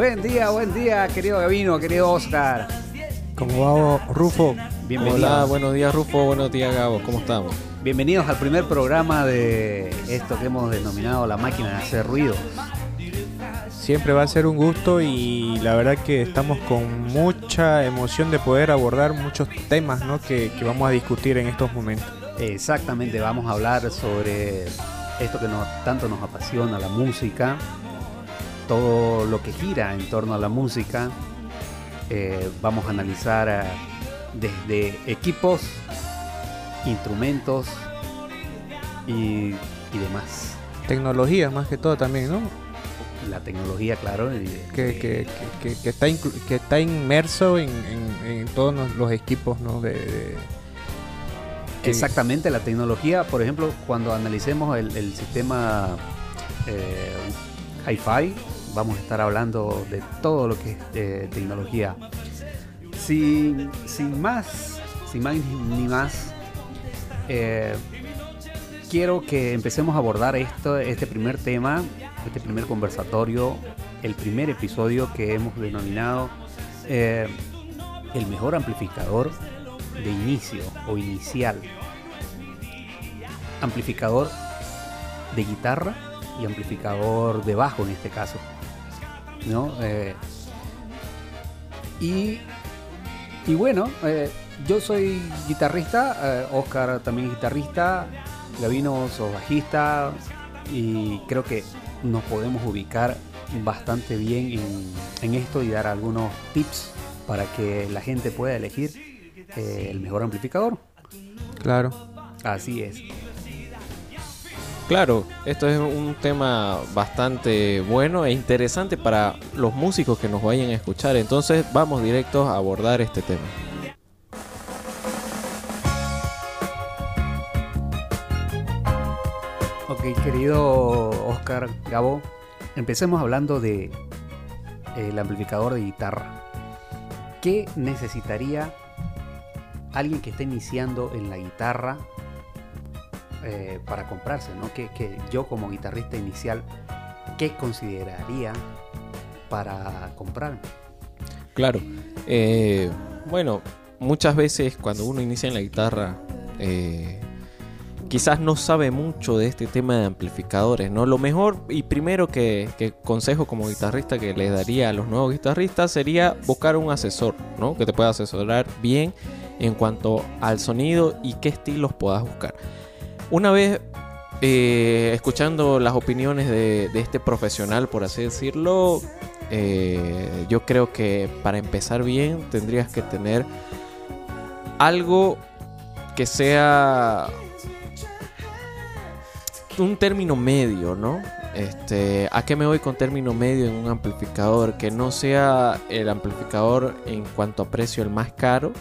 Buen día, buen día, querido Gavino, querido Oscar. ¿Cómo va, Rufo? Bienvenidos. Hola, buenos días, Rufo. Buenos días, Gabo. ¿Cómo estamos? Bienvenidos al primer programa de esto que hemos denominado la máquina de hacer ruido. Siempre va a ser un gusto y la verdad que estamos con mucha emoción de poder abordar muchos temas ¿no? que, que vamos a discutir en estos momentos. Exactamente, vamos a hablar sobre esto que nos, tanto nos apasiona, la música, todo lo que gira en torno a la música. Eh, vamos a analizar eh, desde equipos, instrumentos y, demás. Tecnología más que todo también, ¿no? La tecnología, claro. que, que, que, está que está inmerso en, todos los equipos, ¿no? de Exactamente, la tecnología, por ejemplo, cuando analicemos el, sistema eh, Hi-Fi, vamos a estar hablando de todo lo que es eh, tecnología. Sin, sin, más, sin más ni más, eh, quiero que empecemos a abordar esto, este primer tema, este primer conversatorio, el primer episodio que hemos denominado el mejor amplificador de inicio o inicial. Amplificador de guitarra y amplificador de bajo en este caso. ¿No? Eh, y, y, bueno, eh, yo soy guitarrista, eh, Oscar también es guitarrista, Gavino sos bajista y creo que nos podemos ubicar bastante bien en, en esto y dar algunos tips para que la gente pueda elegir eh, el mejor amplificador. Claro. Así es. Claro, esto es un tema bastante bueno e interesante para los músicos que nos vayan a escuchar. Entonces vamos directos a abordar este tema. Ok, querido Oscar Gabo, empecemos hablando de el amplificador de guitarra. ¿Qué necesitaría alguien que esté iniciando en la guitarra eh, para comprarse, ¿no? Que, yo como guitarrista inicial, ¿qué consideraría para comprar? Claro, eh, bueno, muchas veces cuando uno inicia en la guitarra, eh, quizás no sabe mucho de este tema de amplificadores, ¿no? Lo mejor y primero que, que, consejo como guitarrista que le daría a los nuevos guitarristas sería buscar un asesor, ¿no? Que te pueda asesorar bien en cuanto al sonido y qué estilos puedas buscar. Una vez eh, escuchando las opiniones de, este profesional, por así decirlo, eh, yo creo que para empezar bien tendrías que tener algo que sea un término medio, ¿no? Este, ¿A qué me voy con término medio en un amplificador? Que no sea el amplificador en cuanto a precio el más caro,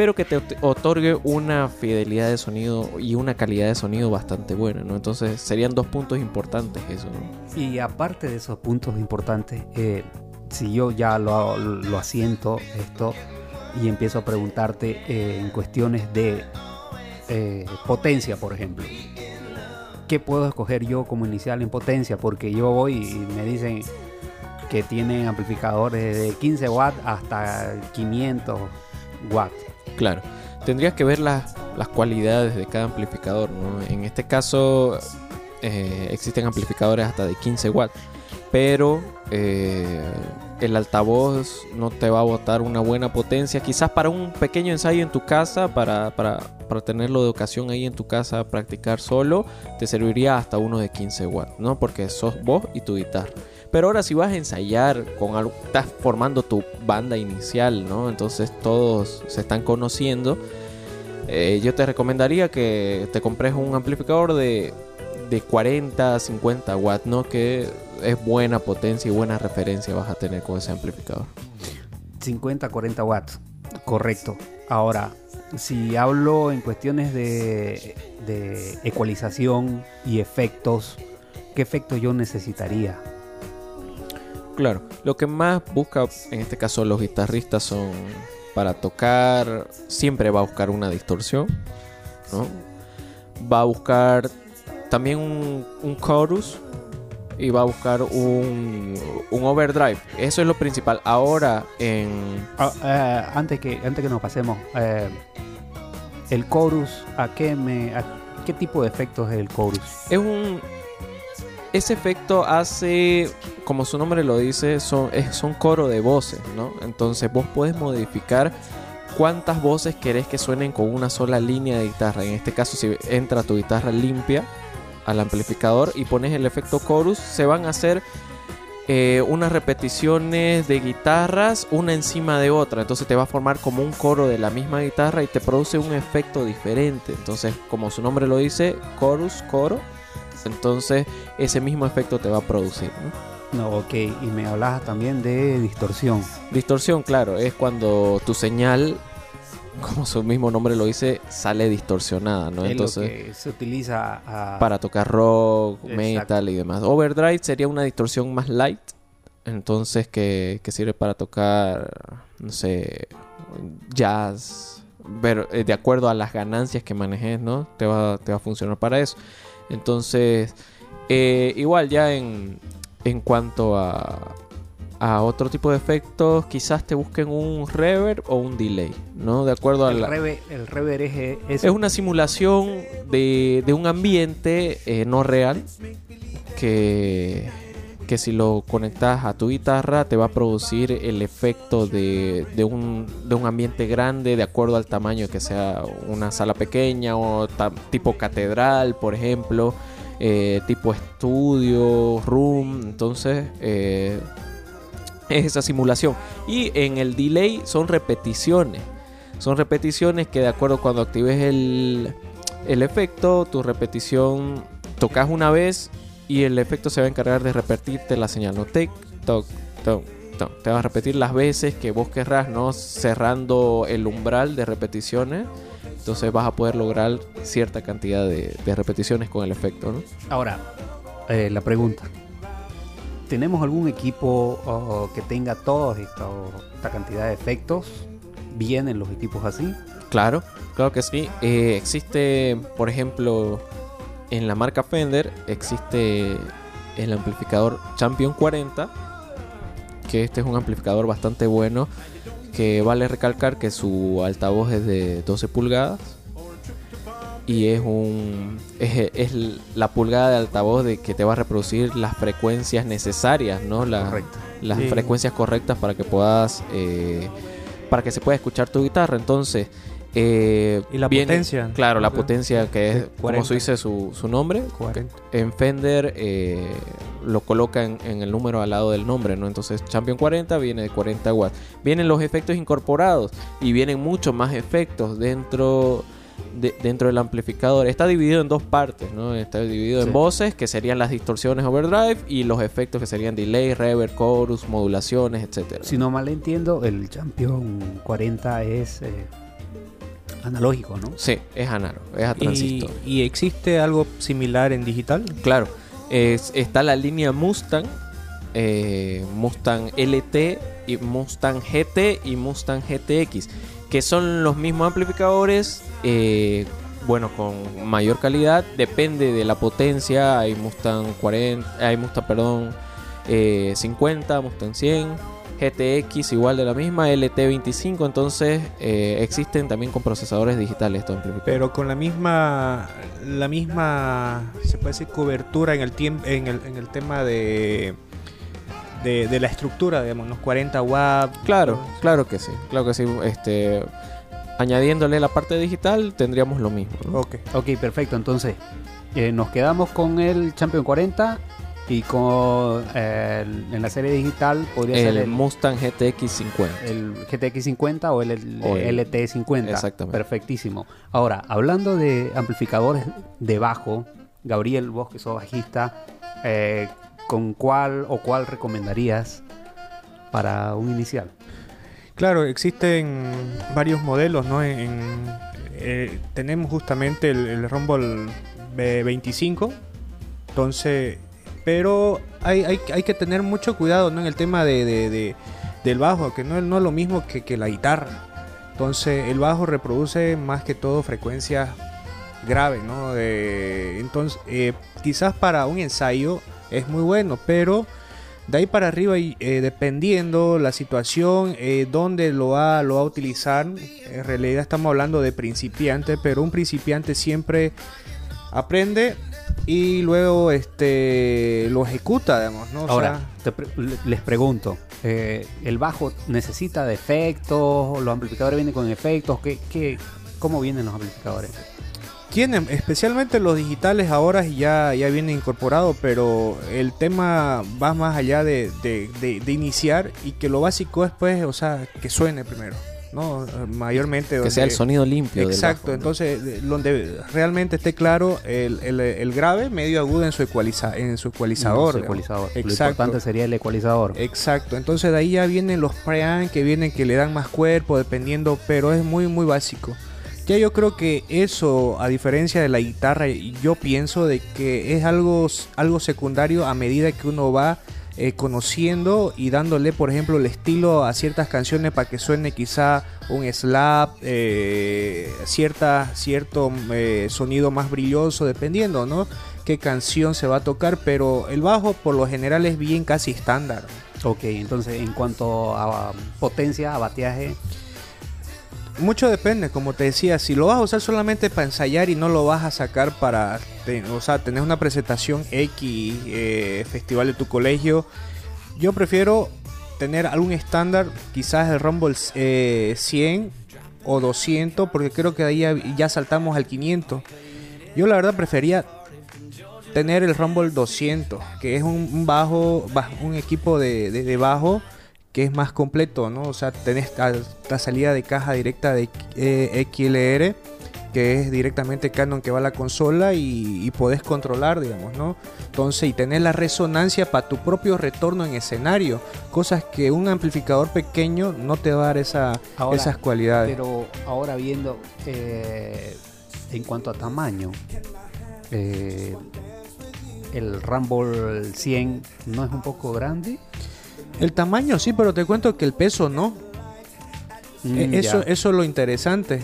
pero que te otorgue una fidelidad de sonido y una calidad de sonido bastante buena, ¿no? Entonces serían dos puntos importantes eso, ¿no? Y aparte de esos puntos importantes, eh, si yo ya lo, asiento esto y empiezo a preguntarte eh, en cuestiones de eh, potencia, por ejemplo. ¿Qué puedo escoger yo como inicial en potencia? Porque yo voy y me dicen que tienen amplificadores de 15 watts hasta 500 watts. Claro, tendrías que ver las, cualidades de cada amplificador. En este caso eh, existen amplificadores hasta de 15 watts, pero eh, el altavoz no te va a botar una buena potencia. Quizás para un pequeño ensayo en tu casa, para, para, para tenerlo de ocasión ahí en tu casa, practicar solo, te serviría hasta uno de 15 watts, ¿no? Porque sos vos y tu guitarra. Pero ahora si vas a ensayar con algo, estás formando tu banda inicial, ¿no? Entonces todos se están conociendo. Eh, yo te recomendaría que te compres un amplificador de, de 40 50 watts, ¿no? Que es buena potencia y buena referencia vas a tener con ese amplificador. 50 40 watts, correcto. Ahora, si hablo en cuestiones de, de ecualización y efectos, ¿qué efecto yo necesitaría? Claro, lo que más busca en este caso los guitarristas son para tocar, siempre va a buscar una distorsión, ¿no? Va a buscar también un, chorus y va a buscar un, un overdrive. Eso es lo principal. Ahora en... Ah, eh, antes, que, antes que nos pasemos, eh, el chorus, ¿a qué, me, a qué tipo de efectos es el chorus? Es un... Ese efecto hace, como su nombre lo dice, son, coro de voces, ¿no? Entonces vos puedes modificar cuántas voces querés que suenen con una sola línea de guitarra. En este caso, si entra tu guitarra limpia al amplificador y pones el efecto chorus, se van a hacer eh, unas repeticiones de guitarras una encima de otra. Entonces te va a formar como un coro de la misma guitarra y te produce un efecto diferente. Entonces, como su nombre lo dice, chorus, coro. Entonces, ese mismo efecto te va a producir. ¿no? No, ok, y me hablabas también de distorsión. Distorsión, claro, es cuando tu señal, como su mismo nombre lo dice, sale distorsionada, ¿no? es Entonces, lo que se utiliza a- para tocar rock, Exacto. metal y demás. Overdrive sería una distorsión más light, entonces que, que sirve para tocar, no sé, jazz, pero eh, de acuerdo a las ganancias que manejes, ¿no? Te va, te va a funcionar para eso. Entonces, eh, igual ya en, en cuanto a, a otro tipo de efectos, quizás te busquen un reverb o un delay, ¿no? De acuerdo a el, la... rever, el rever es, es- Es una simulación de, de un ambiente eh, no real que, que si lo conectas a tu guitarra te va a producir el efecto de, de un, de un ambiente grande de acuerdo al tamaño que sea una sala pequeña o tipo catedral, por ejemplo, eh, tipo estudio, room. Entonces, eh, es esa simulación. Y en el delay son repeticiones. Son repeticiones que de acuerdo cuando actives el, el efecto, tu repetición tocas una vez y el efecto se va a encargar de repetirte la señal. No tic, toc, toc, toc. Te va a repetir las veces que vos querrás, ¿no? Cerrando el umbral de repeticiones. Entonces vas a poder lograr cierta cantidad de, de repeticiones con el efecto, ¿no? Ahora, eh, la pregunta. ¿Tenemos algún equipo oh, que tenga toda esta, esta cantidad de efectos? ¿Vienen los equipos así? Claro, claro que sí. Eh, existe, por ejemplo, en la marca Fender, existe el amplificador Champion 40, que este es un amplificador bastante bueno, que vale recalcar que su altavoz es de 12 pulgadas y es un es, es la pulgada de altavoz de que te va a reproducir las frecuencias necesarias, ¿no? La- las Sí. frecuencias correctas para que puedas eh, para que se pueda escuchar tu guitarra entonces eh, Y la viene- potencia. claro la potencia que es como 40. se dice su, su nombre 40. en Fender eh, lo coloca en, en el número al lado del nombre no entonces Champion 40 viene de 40 watts vienen los efectos incorporados y vienen muchos más efectos dentro de- dentro del amplificador está dividido en dos partes no está dividido Sí. en voces que serían las distorsiones overdrive y los efectos que serían delay reverb chorus modulaciones etcétera Si no mal entiendo, el Champion 40 es eh, analógico, ¿no? sí es análogo es a ¿Y, transistor y existe algo similar en digital? Claro, es- está la línea Mustang, eh, Mustang LT, y Mustang GT y Mustang GTX, que son los mismos amplificadores, eh, bueno, con mayor calidad, depende de la potencia, hay Mustang 40, hay Mustang, perdón, eh, 50, Mustang 100. GTX igual de la misma, LT25, entonces eh, existen también con procesadores digitales estos amplificadores. Pero con la misma, la misma, se puede decir, cobertura en el, en el, en el tema de, de, de la estructura, digamos, los 40 watts. Claro, claro que sí, claro que sí. Este, añadiéndole la parte digital tendríamos lo mismo. ¿no? Ok. Ok, perfecto. Entonces, eh, nos quedamos con el Champion 40 y con eh, en la serie digital podría ser El el, Mustang GTX 50. el GTX 50 o el, el O el- LT 50. Exactamente. Perfectísimo. Ahora, hablando de amplificadores de bajo, Gabriel, vos que sos bajista, eh, ¿con cuál o cuál recomendarías para un inicial? Claro, existen varios modelos, ¿no? En, en- eh, tenemos justamente el, el Rumble B25, entonces, pero hay, hay, que tener mucho cuidado, ¿no? En el tema de, de- de- del bajo, que no, no es lo mismo que, la guitarra. Entonces, el bajo reproduce más que todo frecuencias graves, ¿no? Entonces, eh, quizás para un ensayo es muy bueno, pero de ahí para arriba, eh, dependiendo la situación, eh, dónde lo va, lo va a utilizar, en realidad estamos hablando de principiante, pero un principiante siempre aprende y luego este lo ejecuta, digamos, ¿no? O Ahora, sea, te pre- les pregunto, eh, ¿el bajo necesita de efectos? ¿Los amplificadores vienen con efectos? ¿Qué, qué, ¿Cómo vienen los amplificadores? Tienen, especialmente los digitales ahora ya, ya viene incorporado, pero el tema va más allá de, de- de- de iniciar y que lo básico es pues, o sea, que suene primero, ¿no? Mayormente. Que donde- sea el sonido limpio. del Exacto, bajo, ¿no? entonces de- donde realmente esté claro el, el- el grave, medio agudo en su, ecualiza, en su ecualizador. Su ecualizador. Lo Exacto. importante sería el ecualizador. Exacto, entonces de ahí ya vienen los preamp que vienen que le dan más cuerpo dependiendo, pero es muy muy básico. Ya yo creo que eso, a diferencia de la guitarra, yo pienso de que es algo, algo secundario a medida que uno va eh, conociendo y dándole, por ejemplo, el estilo a ciertas canciones para que suene quizá un slap, eh, cierta, cierto eh, sonido más brilloso, dependiendo, ¿no? Qué canción se va a tocar, pero el bajo por lo general es bien casi estándar. Ok, entonces en cuanto a potencia, a bateaje, Mucho depende, como te decía, si lo vas a usar solamente para ensayar y no lo vas a sacar para, te- o sea, tener una presentación X, eh, festival de tu colegio, yo prefiero tener algún estándar, quizás el Rumble eh, 100 o 200, porque creo que ahí ya, saltamos al 500. Yo la verdad prefería tener el Rumble 200, que es un, bajo, ba- un equipo de- de bajo que es más completo, ¿no? O sea, tenés la, salida de caja directa de eh, XLR, que es directamente Canon que va a la consola y, y podés controlar, digamos, ¿no? Entonces, y tenés la resonancia para tu propio retorno en escenario, cosas que un amplificador pequeño no te va a dar esa, Ahora, esas cualidades. pero ahora viendo eh, en cuanto a tamaño, eh, el Rumble 100 no es un poco grande. El tamaño sí, pero te cuento que el peso no. Eh, Mm, eso, ya. eso es lo interesante.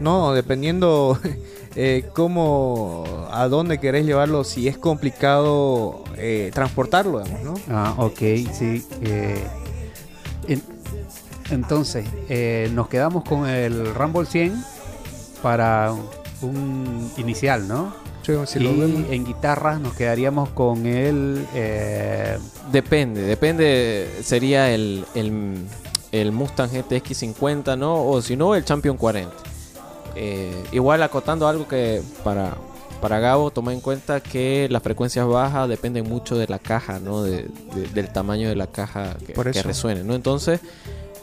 No, dependiendo eh, cómo, a dónde querés llevarlo, si es complicado eh, transportarlo, digamos, ¿no? Ah, ok, sí. eh, en- entonces, eh, nos quedamos con el Rumble 100 para un inicial, ¿no? Sí, si lo y en guitarras nos quedaríamos con el... eh, Depende, depende. Sería el, el, el Mustang GTX 50, ¿no? O si no, el Champion 40. Eh, igual acotando algo que para, para Gabo, toma en cuenta que las frecuencias bajas dependen mucho de la caja, ¿no? De- de- del tamaño de la caja que, Por que eso. resuene, ¿no? Entonces,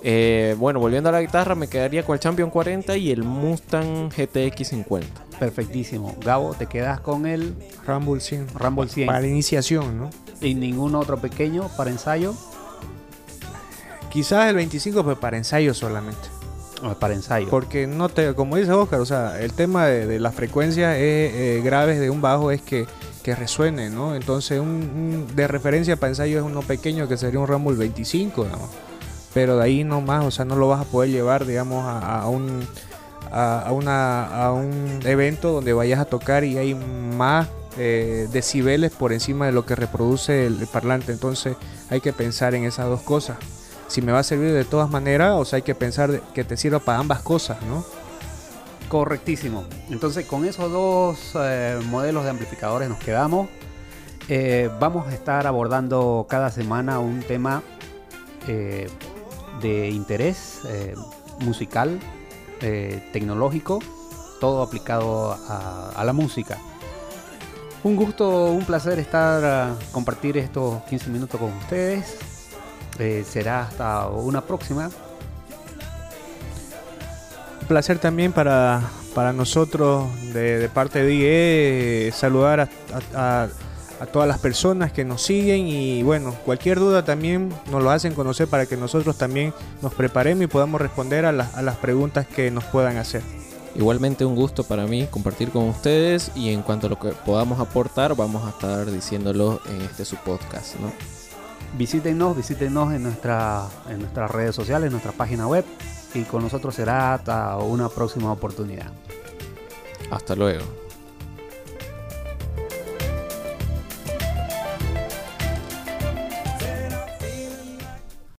eh, bueno, volviendo a la guitarra, me quedaría con el Champion 40 y el Mustang GTX 50. Perfectísimo. Gabo, te quedas con el Rumble 100. Rumble 100 Para iniciación, ¿no? y ningún otro pequeño para ensayo. Quizás el 25, pero para ensayo solamente. o Para ensayo. Porque no te, como dice Oscar, o sea, el tema de, de las frecuencias eh, eh, graves de un bajo es que, que resuene, ¿no? Entonces, un, un- de referencia para ensayo es uno pequeño que sería un Rumble 25, digamos. Pero de ahí no más, o sea, no lo vas a poder llevar, digamos, a, a un a, una, a un evento donde vayas a tocar y hay más eh, decibeles por encima de lo que reproduce el, parlante. Entonces, hay que pensar en esas dos cosas. Si me va a servir de todas maneras, o sea, hay que pensar que te sirva para ambas cosas, ¿no? Correctísimo. Entonces, con esos dos eh, modelos de amplificadores nos quedamos. Eh, vamos a estar abordando cada semana un tema de interés musical, eh, tecnológico, todo aplicado a, la música. Un gusto, un placer estar a compartir estos 15 minutos con ustedes. Eh, será hasta una próxima. Un placer también para, para nosotros de, parte de IE saludar a, a- a- a todas las personas que nos siguen y bueno, cualquier duda también nos lo hacen conocer para que nosotros también nos preparemos y podamos responder a, las- a las preguntas que nos puedan hacer. Igualmente un gusto para mí compartir con ustedes y en cuanto a lo que podamos aportar vamos a estar diciéndolo en este su podcast, ¿no? Visítenos, visítenos en, nuestra, en nuestras redes sociales, en nuestra página web y con nosotros será hasta una próxima oportunidad. Hasta luego.